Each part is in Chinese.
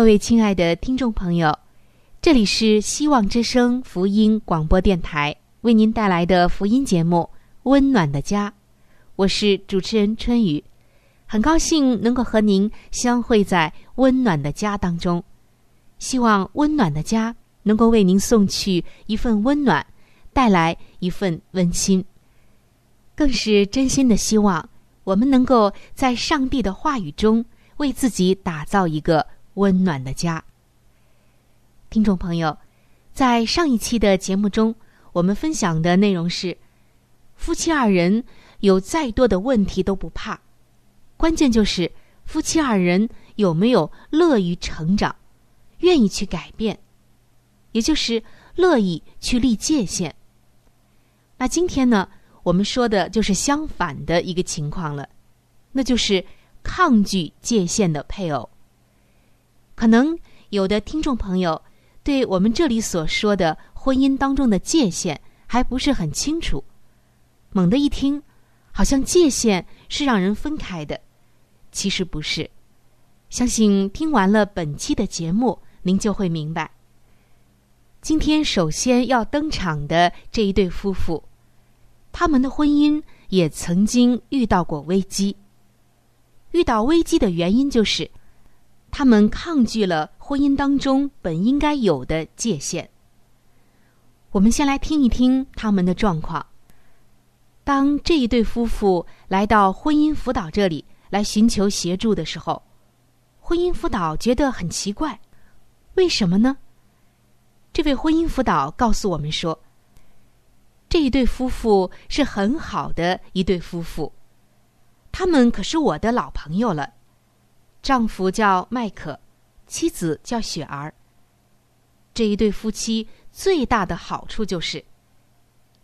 各位亲爱的听众朋友，这里是希望之声福音广播电台为您带来的福音节目《温暖的家》，我是主持人春雨，很高兴能够和您相会在温暖的家当中。希望温暖的家能够为您送去一份温暖，带来一份温馨，更是真心的希望我们能够在上帝的话语中为自己打造一个。温暖的家，听众朋友，在上一期的节目中，我们分享的内容是：夫妻二人有再多的问题都不怕，关键就是夫妻二人有没有乐于成长，愿意去改变，也就是乐意去立界限。那今天呢，我们说的就是相反的一个情况了，那就是抗拒界限的配偶。可能有的听众朋友对我们这里所说的婚姻当中的界限还不是很清楚，猛地一听，好像界限是让人分开的，其实不是。相信听完了本期的节目，您就会明白。今天首先要登场的这一对夫妇，他们的婚姻也曾经遇到过危机。遇到危机的原因就是。他们抗拒了婚姻当中本应该有的界限。我们先来听一听他们的状况。当这一对夫妇来到婚姻辅导这里来寻求协助的时候，婚姻辅导觉得很奇怪，为什么呢？这位婚姻辅导告诉我们说，这一对夫妇是很好的一对夫妇，他们可是我的老朋友了。丈夫叫麦克，妻子叫雪儿。这一对夫妻最大的好处就是，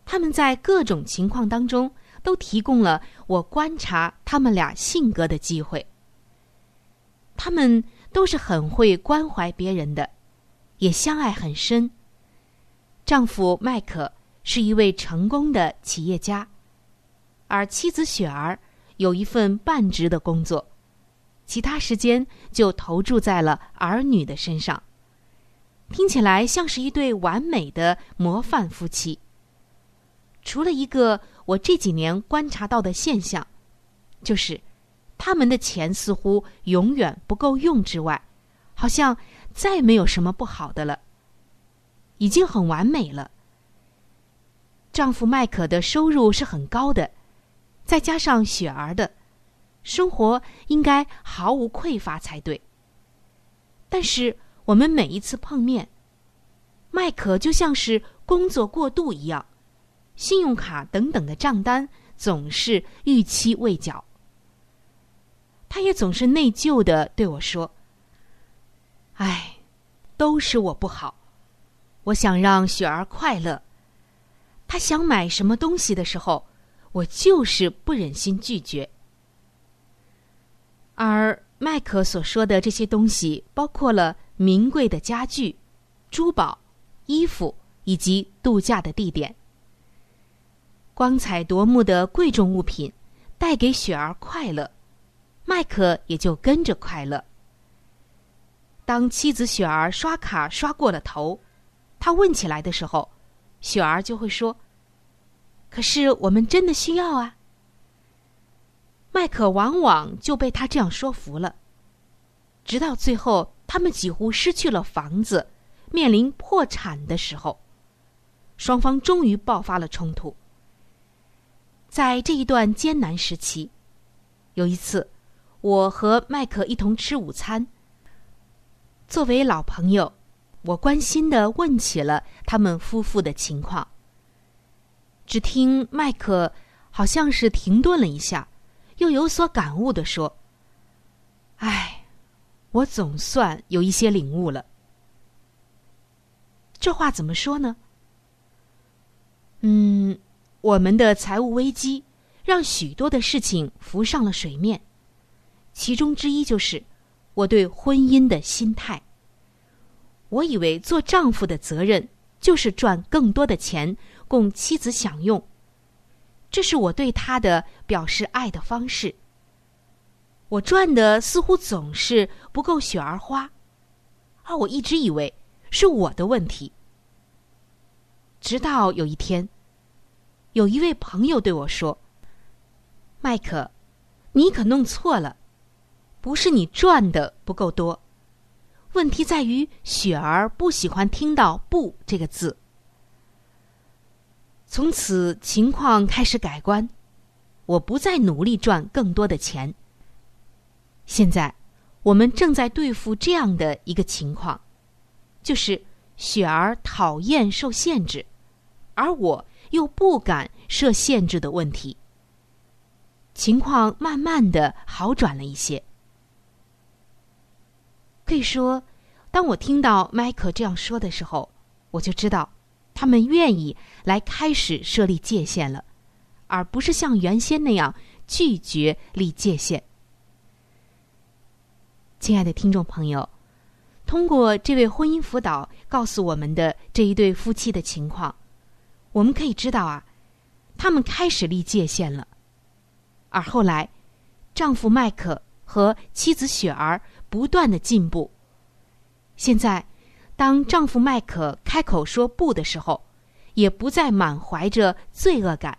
他们在各种情况当中都提供了我观察他们俩性格的机会。他们都是很会关怀别人的，也相爱很深。丈夫麦克是一位成功的企业家，而妻子雪儿有一份半职的工作。其他时间就投注在了儿女的身上，听起来像是一对完美的模范夫妻。除了一个我这几年观察到的现象，就是他们的钱似乎永远不够用之外，好像再没有什么不好的了，已经很完美了。丈夫麦克的收入是很高的，再加上雪儿的。生活应该毫无匮乏才对。但是我们每一次碰面，麦克就像是工作过度一样，信用卡等等的账单总是逾期未缴。他也总是内疚的对我说：“哎，都是我不好。我想让雪儿快乐，她想买什么东西的时候，我就是不忍心拒绝。”而麦克所说的这些东西，包括了名贵的家具、珠宝、衣服以及度假的地点。光彩夺目的贵重物品带给雪儿快乐，麦克也就跟着快乐。当妻子雪儿刷卡刷过了头，他问起来的时候，雪儿就会说：“可是我们真的需要啊。”麦克往往就被他这样说服了，直到最后他们几乎失去了房子，面临破产的时候，双方终于爆发了冲突。在这一段艰难时期，有一次，我和麦克一同吃午餐。作为老朋友，我关心的问起了他们夫妇的情况。只听麦克好像是停顿了一下，又有所感悟的说：“唉，我总算有一些领悟了。这话怎么说呢？嗯。”我们的财务危机让许多的事情浮上了水面，其中之一就是我对婚姻的心态。我以为做丈夫的责任就是赚更多的钱供妻子享用，这是我对他的表示爱的方式。我赚的似乎总是不够雪儿花，而我一直以为是我的问题，直到有一天。有一位朋友对我说：“麦克，你可弄错了，不是你赚的不够多，问题在于雪儿不喜欢听到‘不’这个字。”从此情况开始改观，我不再努力赚更多的钱。现在我们正在对付这样的一个情况，就是雪儿讨厌受限制，而我。又不敢设限制的问题，情况慢慢的好转了一些。可以说，当我听到迈克这样说的时候，我就知道他们愿意来开始设立界限了，而不是像原先那样拒绝立界限。亲爱的听众朋友，通过这位婚姻辅导告诉我们的这一对夫妻的情况。我们可以知道啊，他们开始立界限了，而后来，丈夫麦克和妻子雪儿不断的进步。现在，当丈夫麦克开口说不的时候，也不再满怀着罪恶感。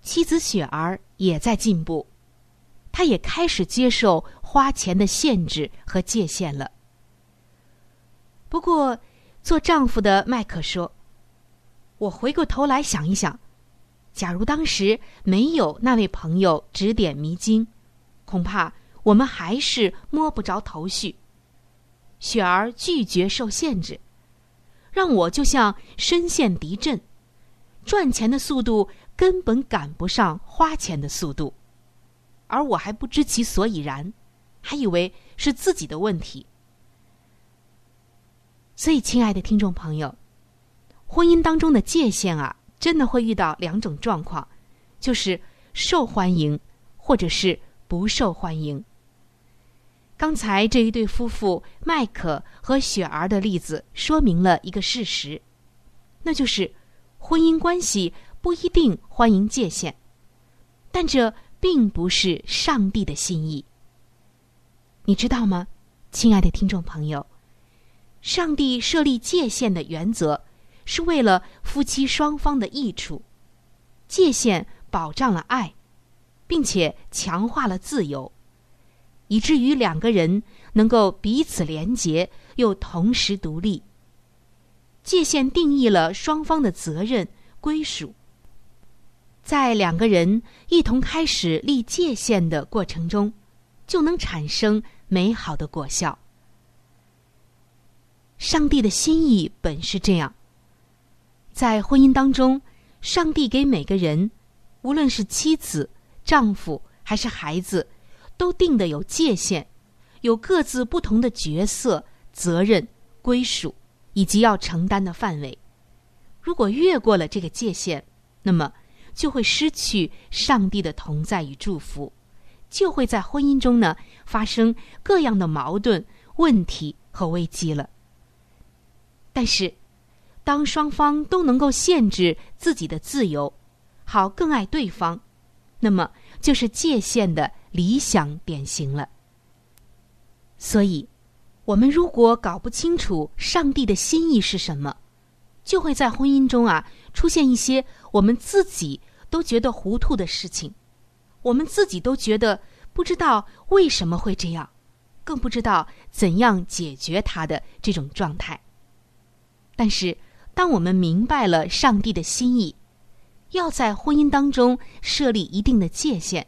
妻子雪儿也在进步，她也开始接受花钱的限制和界限了。不过，做丈夫的麦克说。我回过头来想一想，假如当时没有那位朋友指点迷津，恐怕我们还是摸不着头绪。雪儿拒绝受限制，让我就像身陷敌阵，赚钱的速度根本赶不上花钱的速度，而我还不知其所以然，还以为是自己的问题。所以，亲爱的听众朋友。婚姻当中的界限啊，真的会遇到两种状况，就是受欢迎，或者是不受欢迎。刚才这一对夫妇麦克和雪儿的例子说明了一个事实，那就是婚姻关系不一定欢迎界限，但这并不是上帝的心意。你知道吗，亲爱的听众朋友？上帝设立界限的原则。是为了夫妻双方的益处，界限保障了爱，并且强化了自由，以至于两个人能够彼此连结，又同时独立。界限定义了双方的责任归属，在两个人一同开始立界限的过程中，就能产生美好的果效。上帝的心意本是这样。在婚姻当中，上帝给每个人，无论是妻子、丈夫还是孩子，都定的有界限，有各自不同的角色、责任、归属以及要承担的范围。如果越过了这个界限，那么就会失去上帝的同在与祝福，就会在婚姻中呢发生各样的矛盾、问题和危机了。但是，当双方都能够限制自己的自由，好更爱对方，那么就是界限的理想典型了。所以，我们如果搞不清楚上帝的心意是什么，就会在婚姻中啊出现一些我们自己都觉得糊涂的事情，我们自己都觉得不知道为什么会这样，更不知道怎样解决它的这种状态。但是，当我们明白了上帝的心意，要在婚姻当中设立一定的界限，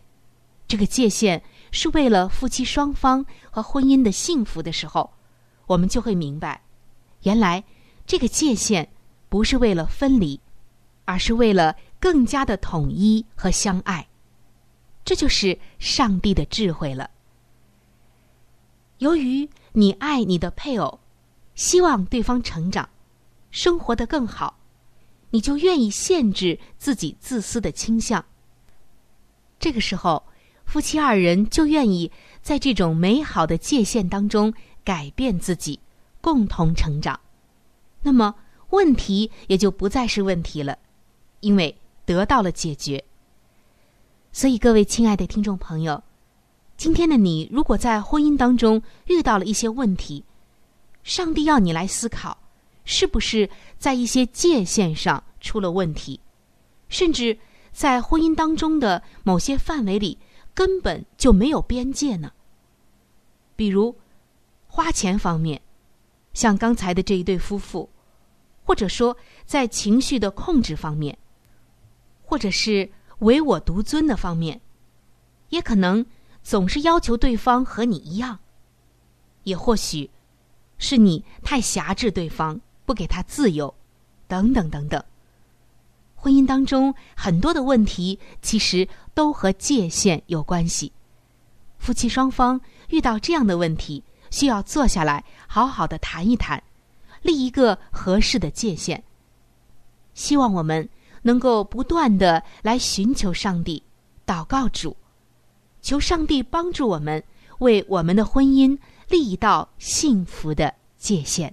这个界限是为了夫妻双方和婚姻的幸福的时候，我们就会明白，原来这个界限不是为了分离，而是为了更加的统一和相爱。这就是上帝的智慧了。由于你爱你的配偶，希望对方成长。生活的更好，你就愿意限制自己自私的倾向。这个时候，夫妻二人就愿意在这种美好的界限当中改变自己，共同成长。那么问题也就不再是问题了，因为得到了解决。所以，各位亲爱的听众朋友，今天的你如果在婚姻当中遇到了一些问题，上帝要你来思考。是不是在一些界限上出了问题，甚至在婚姻当中的某些范围里根本就没有边界呢？比如花钱方面，像刚才的这一对夫妇，或者说在情绪的控制方面，或者是唯我独尊的方面，也可能总是要求对方和你一样，也或许是你太辖制对方。不给他自由，等等等等。婚姻当中很多的问题，其实都和界限有关系。夫妻双方遇到这样的问题，需要坐下来好好的谈一谈，立一个合适的界限。希望我们能够不断的来寻求上帝，祷告主，求上帝帮助我们为我们的婚姻立一道幸福的界限。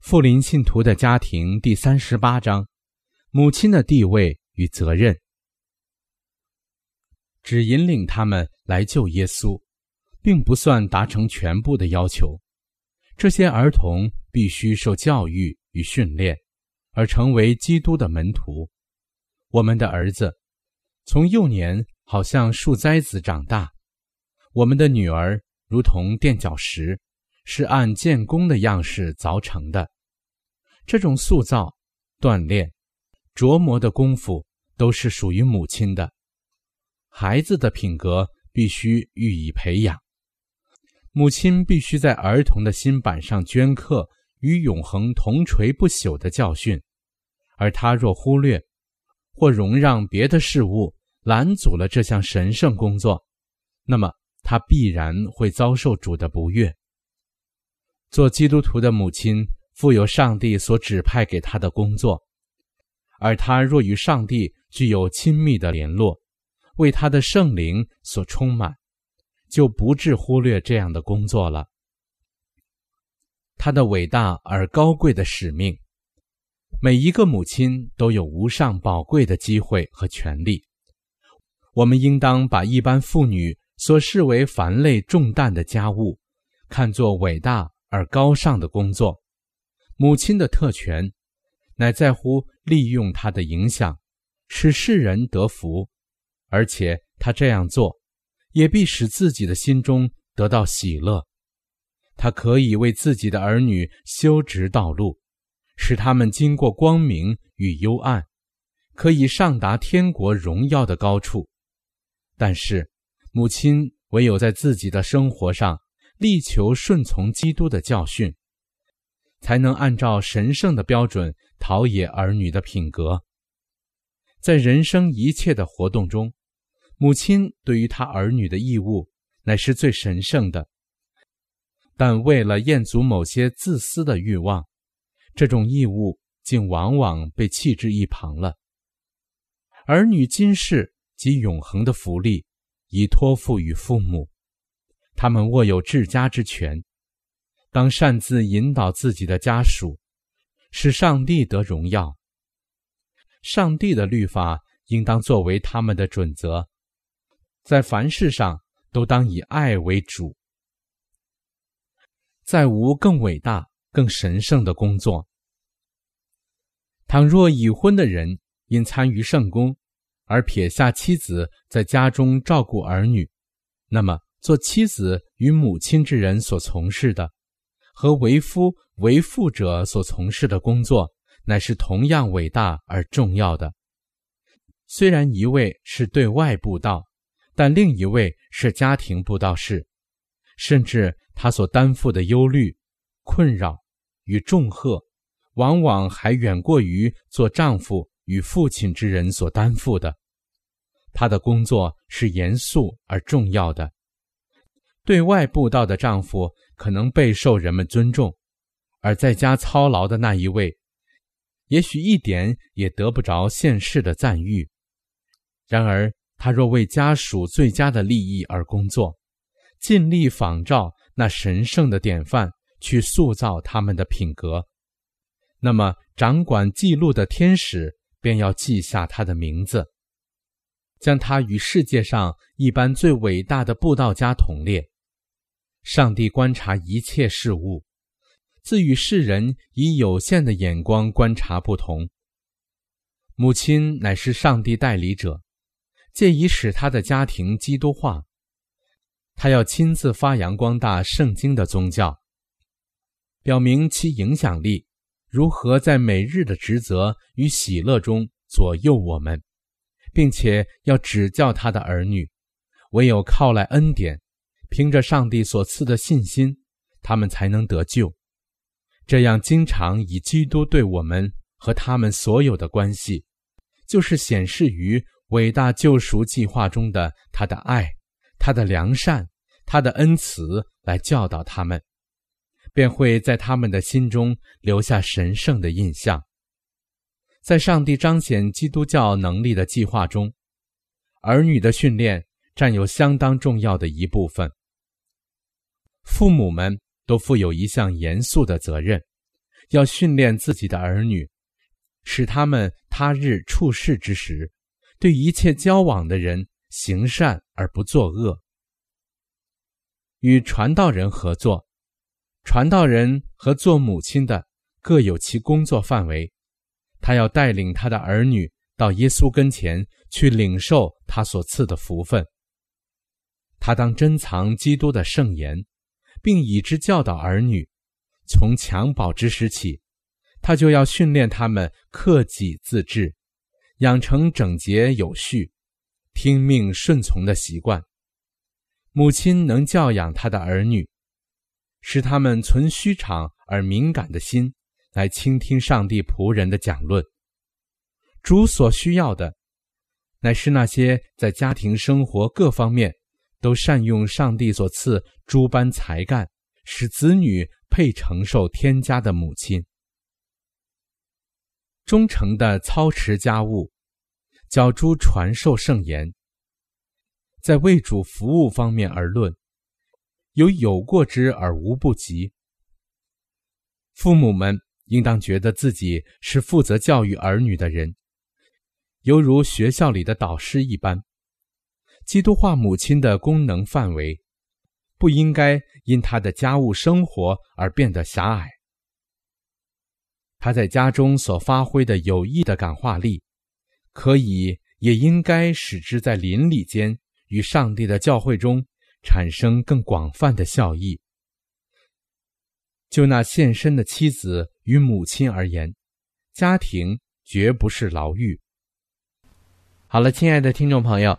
富林信徒的家庭第三十八章：母亲的地位与责任。只引领他们来救耶稣，并不算达成全部的要求。这些儿童必须受教育与训练，而成为基督的门徒。我们的儿子从幼年好像树栽子长大，我们的女儿如同垫脚石，是按建功的样式凿成的。这种塑造、锻炼、琢磨的功夫，都是属于母亲的。孩子的品格必须予以培养，母亲必须在儿童的心板上镌刻与永恒同垂不朽的教训，而他若忽略或容让别的事物拦阻了这项神圣工作，那么他必然会遭受主的不悦。做基督徒的母亲。负有上帝所指派给她的工作，而她若与上帝具有亲密的联络，为他的圣灵所充满，就不致忽略这样的工作了。她的伟大而高贵的使命，每一个母亲都有无上宝贵的机会和权利。我们应当把一般妇女所视为繁累重担的家务，看作伟大而高尚的工作。母亲的特权，乃在乎利用她的影响，使世人得福，而且她这样做，也必使自己的心中得到喜乐。她可以为自己的儿女修直道路，使他们经过光明与幽暗，可以上达天国荣耀的高处。但是，母亲唯有在自己的生活上力求顺从基督的教训。才能按照神圣的标准陶冶儿女的品格。在人生一切的活动中，母亲对于他儿女的义务乃是最神圣的。但为了厌足某些自私的欲望，这种义务竟往往被弃之一旁了。儿女今世及永恒的福利已托付于父母，他们握有治家之权。当擅自引导自己的家属，使上帝得荣耀。上帝的律法应当作为他们的准则，在凡事上都当以爱为主。再无更伟大、更神圣的工作。倘若已婚的人因参与圣公而撇下妻子在家中照顾儿女，那么做妻子与母亲之人所从事的。和为夫为父者所从事的工作，乃是同样伟大而重要的。虽然一位是对外布道，但另一位是家庭布道士，甚至他所担负的忧虑、困扰与重荷，往往还远过于做丈夫与父亲之人所担负的。他的工作是严肃而重要的。对外布道的丈夫。可能备受人们尊重，而在家操劳的那一位，也许一点也得不着现世的赞誉。然而，他若为家属最佳的利益而工作，尽力仿照那神圣的典范去塑造他们的品格，那么掌管记录的天使便要记下他的名字，将他与世界上一般最伟大的布道家同列。上帝观察一切事物，自与世人以有限的眼光观察不同。母亲乃是上帝代理者，借以使他的家庭基督化。他要亲自发扬光大圣经的宗教，表明其影响力如何在每日的职责与喜乐中左右我们，并且要指教他的儿女，唯有靠来恩典。凭着上帝所赐的信心，他们才能得救。这样，经常以基督对我们和他们所有的关系，就是显示于伟大救赎计划中的他的爱、他的良善、他的恩慈来教导他们，便会在他们的心中留下神圣的印象。在上帝彰显基督教能力的计划中，儿女的训练占有相当重要的一部分。父母们都负有一项严肃的责任，要训练自己的儿女，使他们他日处世之时，对一切交往的人行善而不作恶。与传道人合作，传道人和做母亲的各有其工作范围，他要带领他的儿女到耶稣跟前去领受他所赐的福分。他当珍藏基督的圣言，并以之教导儿女。从襁褓之时起，他就要训练他们克己自治，养成整洁有序、听命顺从的习惯。母亲能教养他的儿女，使他们存虚敞而敏感的心，来倾听上帝仆人的讲论。主所需要的，乃是那些在家庭生活各方面都善用上帝所赐诸般才干，使子女。配承受天家的母亲，忠诚的操持家务，教诸传授圣言。在为主服务方面而论，有有过之而无不及。父母们应当觉得自己是负责教育儿女的人，犹如学校里的导师一般。基督化母亲的功能范围。不应该因她的家务生活而变得狭隘。他在家中所发挥的有益的感化力，可以也应该使之在邻里间与上帝的教会中产生更广泛的效益。就那献身的妻子与母亲而言，家庭绝不是牢狱。好了，亲爱的听众朋友，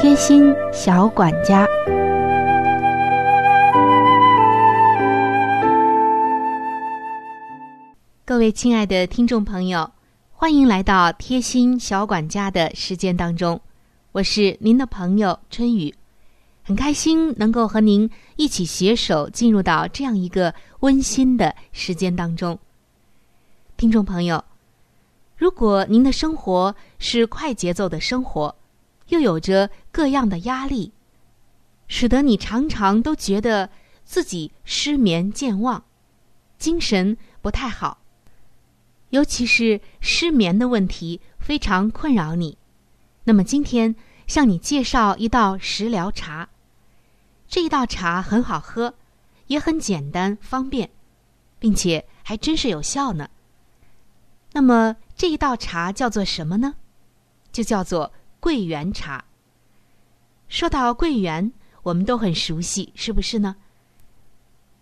贴心小管家，各位亲爱的听众朋友，欢迎来到贴心小管家的时间当中，我是您的朋友春雨，很开心能够和您一起携手进入到这样一个温馨的时间当中。听众朋友，如果您的生活是快节奏的生活，又有着各样的压力，使得你常常都觉得自己失眠、健忘，精神不太好。尤其是失眠的问题非常困扰你。那么今天向你介绍一道食疗茶，这一道茶很好喝，也很简单方便，并且还真是有效呢。那么这一道茶叫做什么呢？就叫做。桂圆茶。说到桂圆，我们都很熟悉，是不是呢？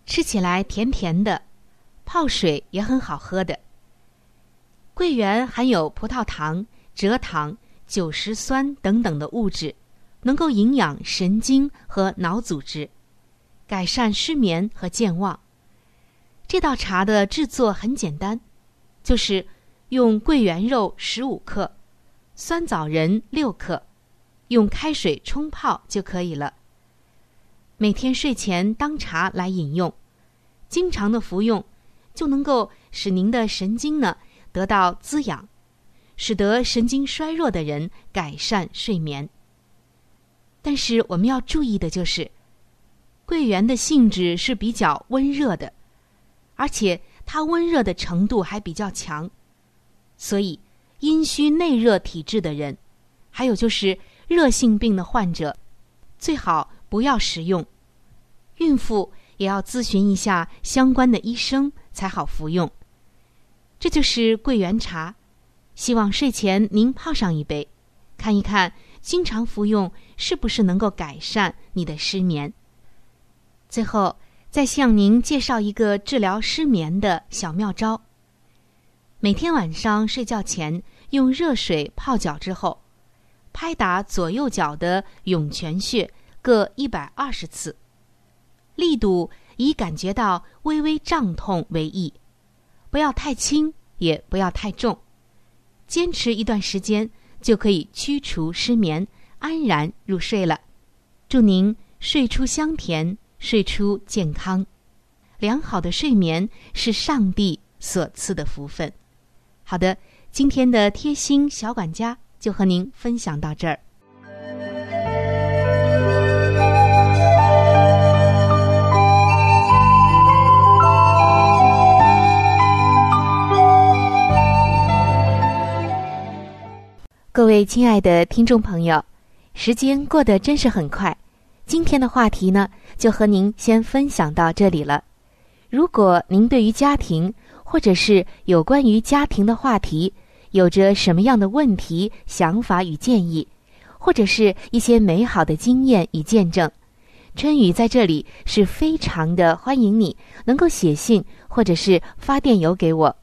吃起来甜甜的，泡水也很好喝的。桂圆含有葡萄糖、蔗糖、酒石酸等等的物质，能够营养神经和脑组织，改善失眠和健忘。这道茶的制作很简单，就是用桂圆肉十五克。酸枣仁六克，用开水冲泡就可以了。每天睡前当茶来饮用，经常的服用，就能够使您的神经呢得到滋养，使得神经衰弱的人改善睡眠。但是我们要注意的就是，桂圆的性质是比较温热的，而且它温热的程度还比较强，所以。阴虚内热体质的人，还有就是热性病的患者，最好不要食用。孕妇也要咨询一下相关的医生才好服用。这就是桂圆茶，希望睡前您泡上一杯，看一看经常服用是不是能够改善你的失眠。最后再向您介绍一个治疗失眠的小妙招。每天晚上睡觉前用热水泡脚之后，拍打左右脚的涌泉穴各一百二十次，力度以感觉到微微胀痛为宜，不要太轻，也不要太重。坚持一段时间，就可以驱除失眠，安然入睡了。祝您睡出香甜，睡出健康。良好的睡眠是上帝所赐的福分。好的，今天的贴心小管家就和您分享到这儿。各位亲爱的听众朋友，时间过得真是很快。今天的话题呢，就和您先分享到这里了。如果您对于家庭，或者是有关于家庭的话题，有着什么样的问题、想法与建议，或者是一些美好的经验与见证，春雨在这里是非常的欢迎你能够写信或者是发电邮给我。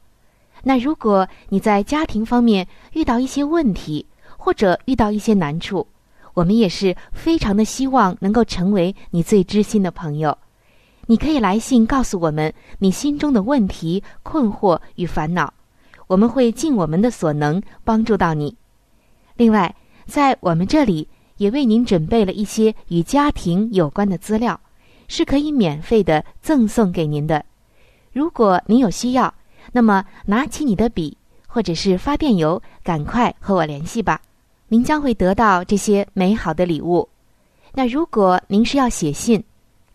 那如果你在家庭方面遇到一些问题，或者遇到一些难处，我们也是非常的希望能够成为你最知心的朋友。你可以来信告诉我们你心中的问题、困惑与烦恼，我们会尽我们的所能帮助到你。另外，在我们这里也为您准备了一些与家庭有关的资料，是可以免费的赠送给您的。如果您有需要，那么，拿起你的笔，或者是发电邮，赶快和我联系吧。您将会得到这些美好的礼物。那如果您是要写信，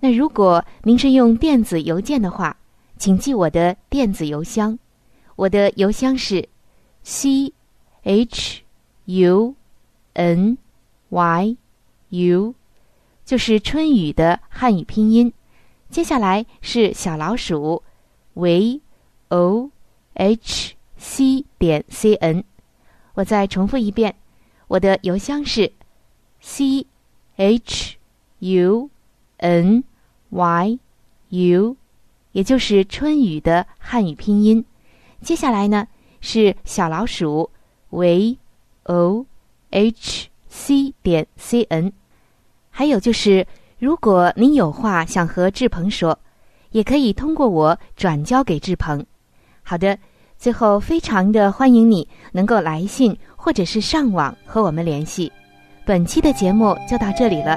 那如果您是用电子邮件的话，请记我的电子邮箱，我的邮箱是 c h u n y u，就是春雨的汉语拼音。接下来是小老鼠 v。o h c 点 c n，我再重复一遍，我的邮箱是 c h u n y u，也就是春雨的汉语拼音。接下来呢是小老鼠 v o h c 点 c n，还有就是，如果您有话想和志鹏说，也可以通过我转交给志鹏。好的，最后非常的欢迎你能够来信或者是上网和我们联系。本期的节目就到这里了，